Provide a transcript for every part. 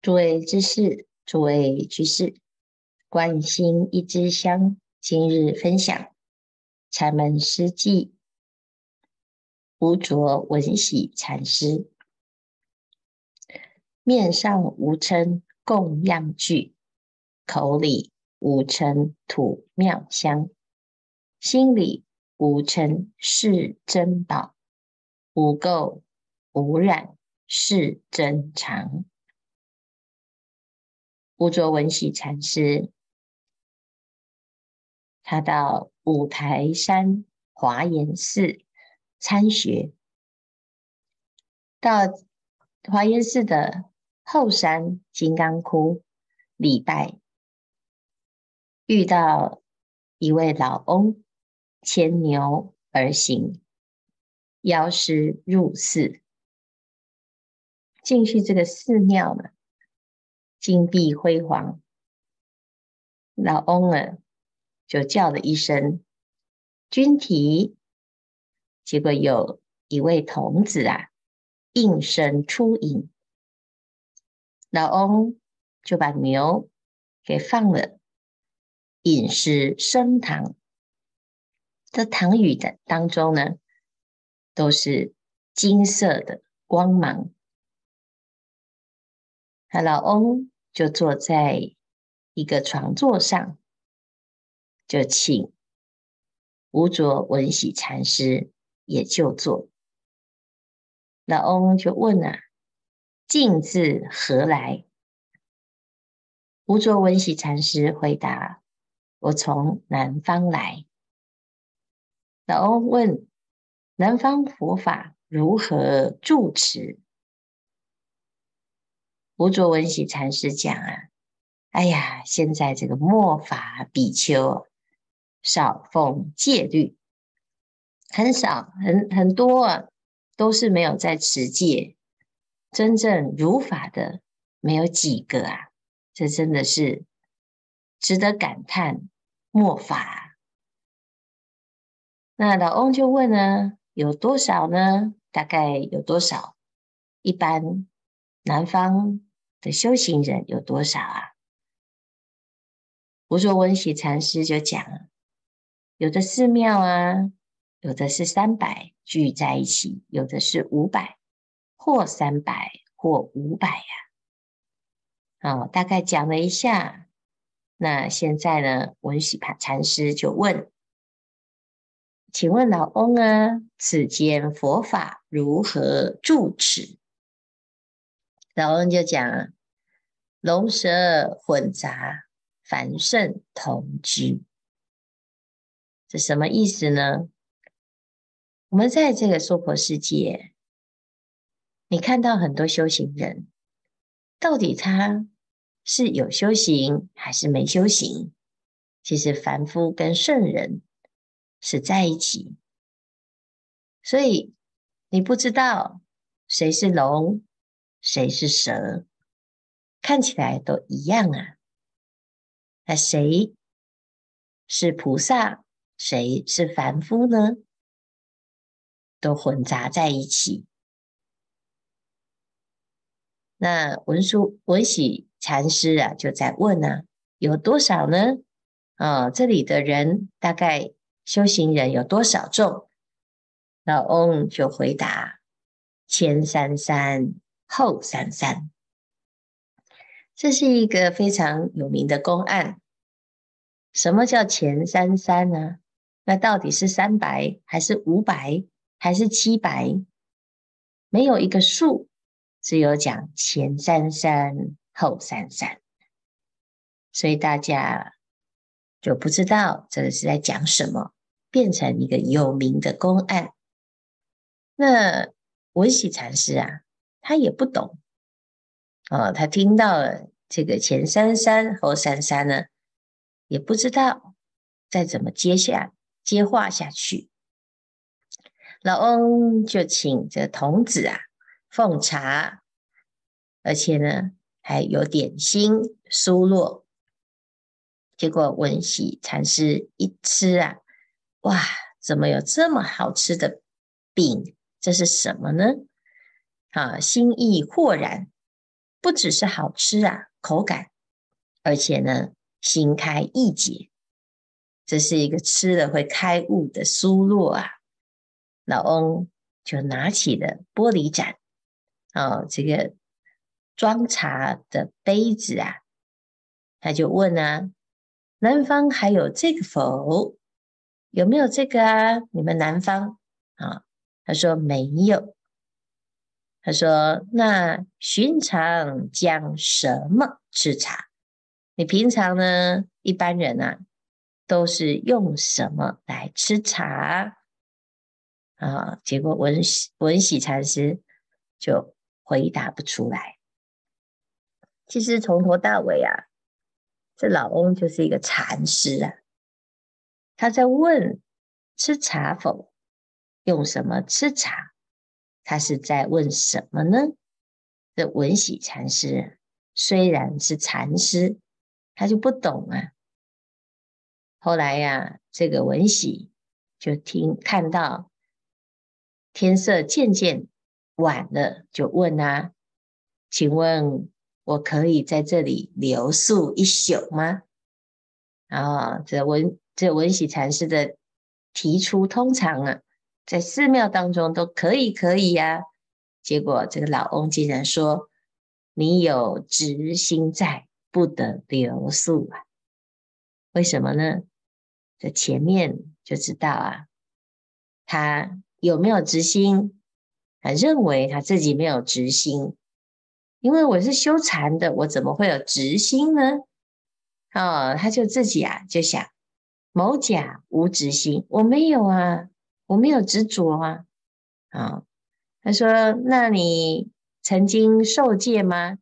诸位知识，诸位居士，观心一支香，今日分享禅门诗偈，无着闻喜禅师，面上无称供养具，口里无称土妙香，心里无称是珍宝，无垢无染是真常。无着文喜禅师，他到五台山华严寺参学，到华严寺的后山金刚窟礼拜，遇到一位老翁牵牛而行，邀师入寺。进去这个寺庙呢，金碧辉煌，老翁呢就叫了一声“君提”，结果有一位童子啊应声出迎，老翁就把牛给放了，饮食升堂。这堂宇的当中呢，都是金色的光芒。他老翁就坐在一个床座上，就请无着文喜禅师也就坐。老翁就问啊：“径自何来？”无着文喜禅师回答：“我从南方来。”老翁问：“南方佛法如何住持？”无着文喜禅师讲啊，哎呀，现在这个末法比丘少奉戒律，很少，很很多啊，都是没有在持戒，真正如法的没有几个啊，这真的是值得感叹末法。那老翁就问呢，有多少呢？大概有多少？一般南方。的修行人有多少啊？无着闻喜禅师就讲，有的寺庙啊，有的是三百聚在一起，有的是五百，或三百，或五百呀。哦，大概讲了一下。那现在呢，闻喜禅师就问：“请问老翁啊，此间佛法如何住持？”老翁就讲：“龙蛇混杂，凡圣同居。”这什么意思呢？我们在这个娑婆世界，你看到很多修行人，到底他是有修行还是没修行？其实凡夫跟圣人是在一起，所以你不知道谁是龙。谁是蛇？看起来都一样啊。那谁是菩萨？谁是凡夫呢？都混杂在一起。那文殊文喜禅师啊，就在问啊，有多少呢？啊、哦，这里的人大概修行人有多少众？老翁就回答：千三三。后三三，这是一个非常有名的公案。什么叫前三三呢？那到底是三百还是五百还是七百？没有一个数，只有讲前三三后三三，所以大家就不知道这个是在讲什么，变成一个有名的公案。那闻喜禅师啊。他也不懂，哦，他听到了这个前三三后三三呢，也不知道再怎么接下接话下去。老翁就请这童子啊奉茶，而且呢还有点心酥酪。结果闻喜禅师一吃啊，哇，怎么有这么好吃的饼？这是什么呢？啊，心意豁然，不只是好吃啊，口感，而且呢，心开意解，这是一个吃了会开悟的苏洛啊。老翁就拿起了玻璃盏，哦，这个装茶的杯子啊，他就问啊：“南方还有这个否？有没有这个啊？你们南方啊？”，他说没有。他说：“那寻常将什么吃茶？你平常呢？一般人啊，都是用什么来吃茶？”啊，结果文喜文喜禅师就回答不出来。其实从头到尾啊，这老翁就是一个禅师啊，他在问吃茶否？用什么吃茶？他是在问什么呢？这文喜禅师虽然是禅师，他就不懂啊。后来呀、啊，这个文喜就听看到天色渐渐晚了，就问啊：“请问我可以在这里留宿一宿吗？”啊，这文这文喜禅师的提出，通常啊。在寺庙当中都可以，可以呀、啊。结果这个老翁竟然说：“你有执心在，不得留宿啊。”为什么呢？在前面就知道啊，他有没有执心？他认为他自己没有执心，因为我是修禅的，我怎么会有执心呢？哦，他就自己啊就想：某甲无执心，我没有啊。我没有执着啊，啊，他说：“那你曾经受戒吗？”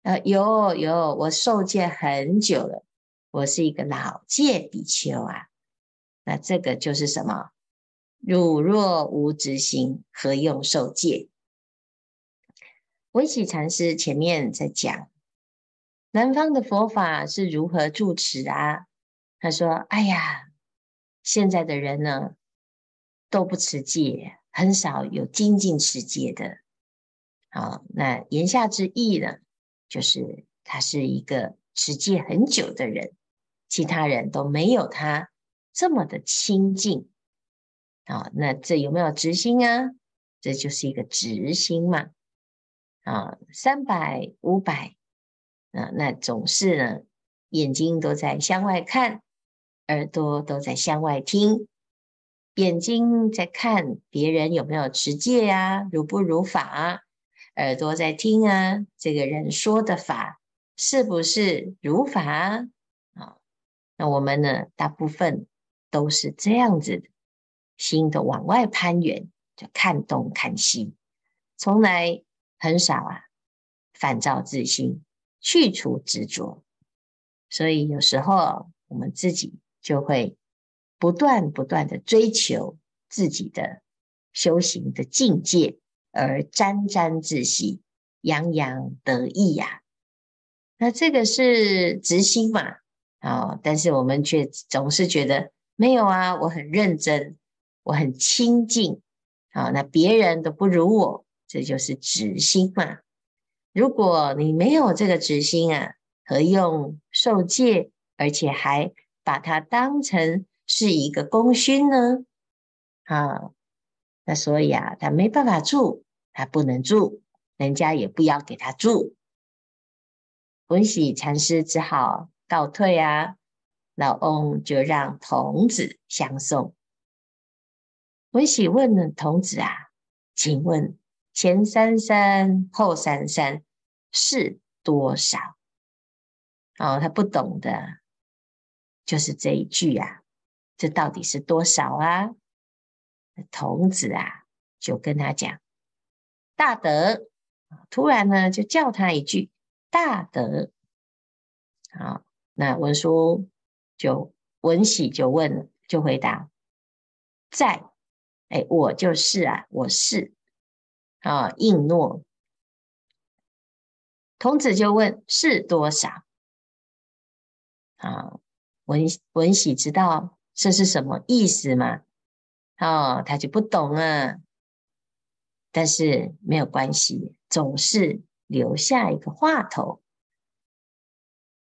呃，有有，我受戒很久了，我是一个老戒比丘啊。那这个就是什么？汝若无执心，何用受戒？文喜禅师前面在讲南方的佛法是如何住持啊？他说：“哎呀，现在的人呢？”都不持戒，很少有精进持戒的。好，那言下之意呢，就是他是一个持戒很久的人，其他人都没有他这么的清净。啊，那这有没有执心啊？这就是一个执心嘛。啊，三百五百，啊，那总是呢，眼睛都在向外看，耳朵都在向外听。眼睛在看别人有没有持戒啊，如不如法；耳朵在听啊，这个人说的法是不是如法啊？那我们呢，大部分都是这样子，心都往外攀缘，就看东看西，从来很少啊，反照自心，去除执着。所以有时候我们自己就会。不断不断的追求自己的修行的境界，而沾沾自喜、洋洋得意呀、那这个是执心嘛？啊、但是我们却总是觉得没有啊，我很认真，我很清净啊。那别人都不如我，这就是执心嘛。如果你没有这个执心啊，何用受戒，而且还把它当成？是一个功勋呢，啊，那所以啊，他没办法住，他不能住，人家也不要给他住。文喜禅师只好告退啊，老翁就让童子相送。文喜问了童子啊，请问前三山后三山是多少？哦，他不懂的，就是这一句啊。这到底是多少啊？童子啊，就跟他讲大德。突然呢，就叫他一句大德。好，那文殊就文喜就问，就回答在。哎，我就是啊，我是啊，应诺。童子就问是多少？啊，文文喜知道。这是什么意思吗？哦，他就不懂啊。但是没有关系，总是留下一个话头。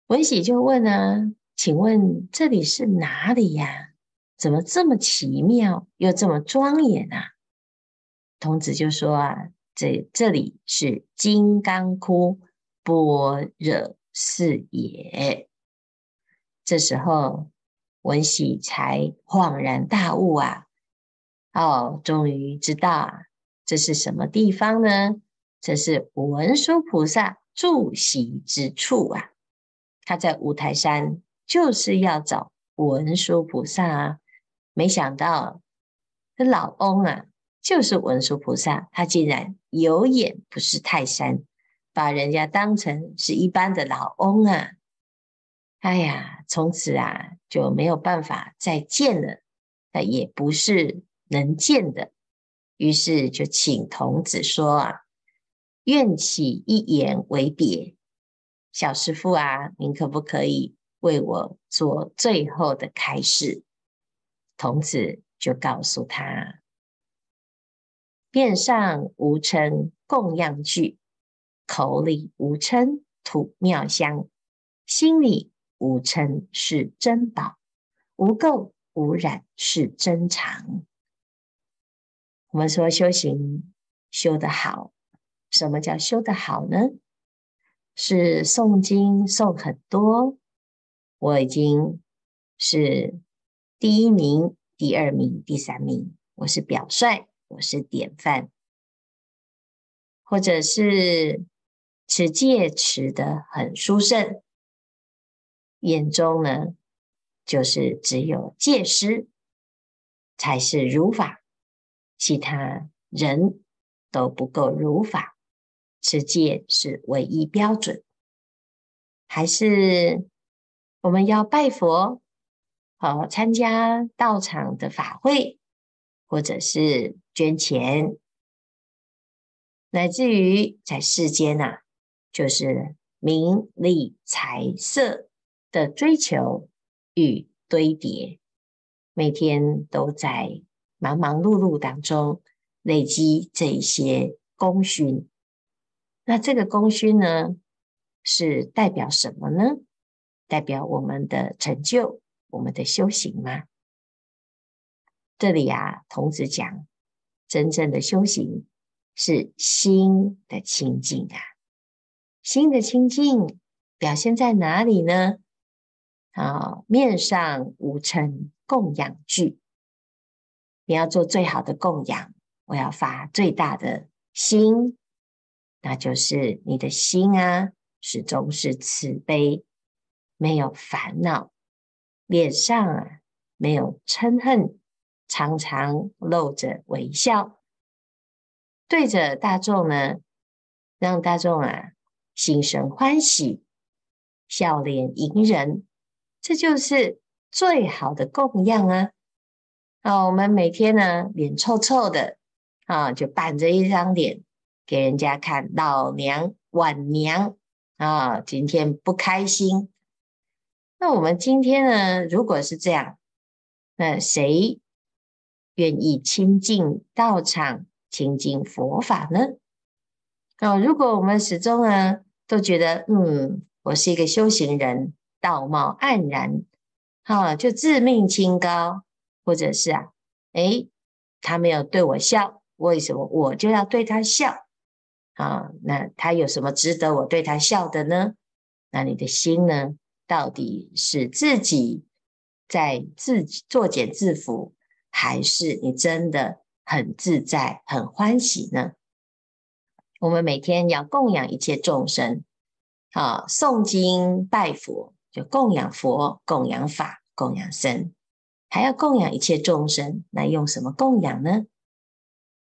文喜就问呢，请问这里是哪里呀？怎么这么奇妙，又这么庄严啊？童子就说啊，这这里是金刚窟般若寺也。这时候，文喜才恍然大悟啊！哦，终于知道啊，这是什么地方呢？这是文殊菩萨住席之处啊！他在五台山就是要找文殊菩萨啊！没想到这老翁啊，就是文殊菩萨，他竟然有眼不识泰山，把人家当成是一般的老翁啊！哎呀，从此啊就没有办法再见了，那也不是能见的。于是就请童子说啊：“愿起一言为别，小师父啊，您可不可以为我做最后的开示？”童子就告诉他：“面上无称供养具，口里无称吐妙香，心里。”无称是珍宝，无垢无染是真常。我们说修行修得好，什么叫修得好呢？是诵经诵很多，我已经是第一名、第二名、第三名，我是表率，我是典范，或者是持戒持得很殊胜。眼中呢，就是只有戒师才是如法，其他人都不够如法。持戒是唯一标准，还是我们要拜佛，好参加道场的法会，或者是捐钱，乃至于在世间呐、啊，就是名利财色。的追求与堆叠，每天都在忙忙碌碌当中累积这一些功勋。那这个功勋呢，是代表什么呢？代表我们的成就，我们的修行吗？这里啊，童子讲，真正的修行是心的清净啊，心的清净表现在哪里呢？啊，面上无尘供养具，你要做最好的供养，我要发最大的心，那就是你的心啊，始终是慈悲，没有烦恼，脸上啊没有嗔恨，常常露着微笑，对着大众呢，让大众啊心生欢喜，笑脸迎人。这就是最好的供养啊！啊，我们每天呢，脸臭臭的啊，就板着一张脸给人家看。老娘、晚娘啊，今天不开心。那我们今天呢，如果是这样，那谁愿意亲近道场、亲近佛法呢？啊，如果我们始终呢，都觉得嗯，我是一个修行人。道貌岸然，哈、啊，就自命清高，或者是啊，诶，他没有对我笑，为什么我就要对他笑？啊，那他有什么值得我对他笑的呢？那你的心呢，到底是自己在自作茧自缚，还是你真的很自在、很欢喜呢？我们每天要供养一切众生，啊，诵经拜佛。就供养佛、供养法、供养僧，还要供养一切众生。那用什么供养呢？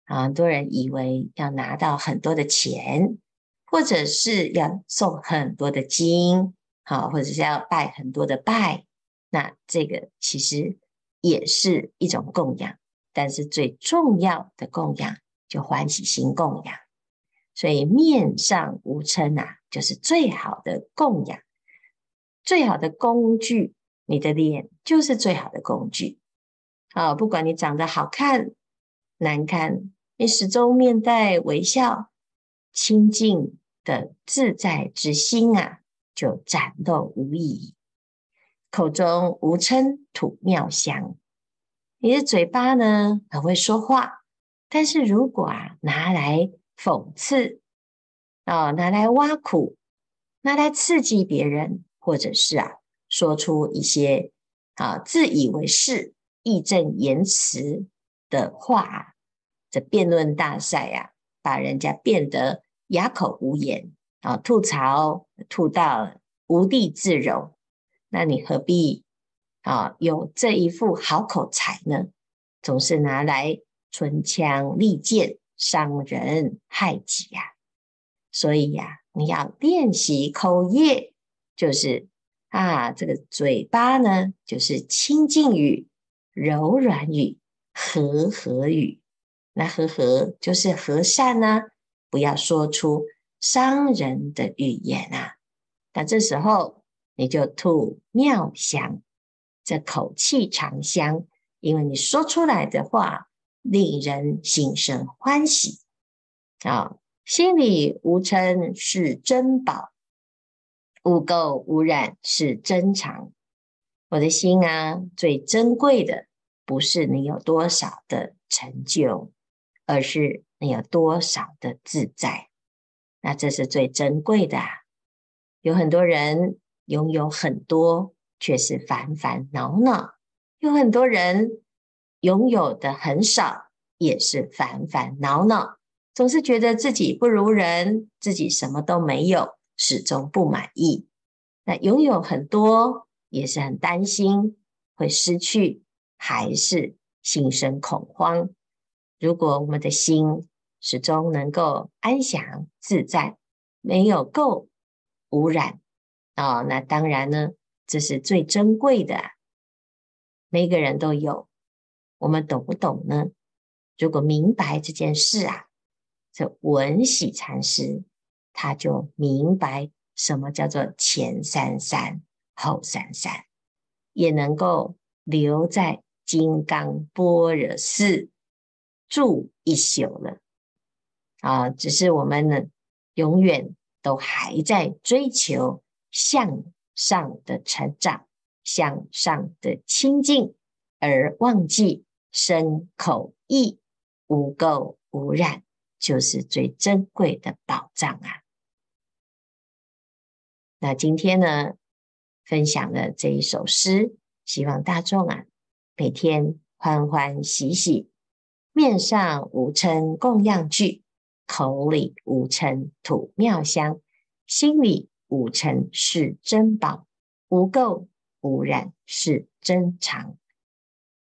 很多人以为要拿到很多的钱，或者是要送很多的经，好，或者是要拜很多的拜。那这个其实也是一种供养，但是最重要的供养就欢喜心供养。所以面上无嗔啊，就是最好的供养。最好的工具，你的脸就是最好的工具。啊，不管你长得好看、难看，你始终面带微笑、清净的自在之心啊，就展露无遗。口中无称吐妙香，你的嘴巴呢，很会说话，但是如果啊拿来讽刺啊，拿来挖苦，拿来刺激别人，或者是啊说出一些啊自以为是、义正言辞的话，这辩论大赛呀、啊，把人家变得哑口无言啊，吐槽吐到无地自容。那你何必啊有这一副好口才呢？总是拿来唇枪利剑、伤人害己呀、啊！所以呀、啊，你要练习口业，就是啊，这个嘴巴呢，就是清净语、柔软语、和合语。那和合就是和善呢、不要说出伤人的语言啊。那这时候。你就吐妙香，这口气长香，因为你说出来的话令人心生欢喜啊！心里无尘是珍宝，污垢污染是珍藏。我的心啊，最珍贵的不是你有多少的成就，而是你有多少的自在。那这是最珍贵的啊！有很多人。拥有很多，却是烦烦恼恼；有很多人拥有的很少，也是烦烦恼恼。总是觉得自己不如人，自己什么都没有，始终不满意。那拥有很多，也是很担心会失去，还是心生恐慌。如果我们的心始终能够安详自在，没有垢污染。啊、哦，那当然呢，这是最珍贵的，每个人都有。我们懂不懂呢？如果明白这件事啊，这闻喜禅师他就明白什么叫做前三三后三三，也能够留在金刚般若寺住一宿了。啊，只是我们呢，永远都还在追求。向上的成长，向上的清净，而忘记身口意无垢无染，就是最珍贵的宝藏啊！那今天呢，分享的这一首诗，希望大众啊，每天欢欢喜喜，面上无尘供养具，口里无尘吐妙香，心里。无尘是珍宝，无垢无染是珍藏。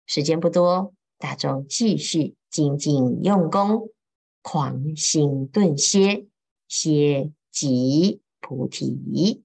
时间不多，大众继续精进用功，狂心顿歇，歇即菩提。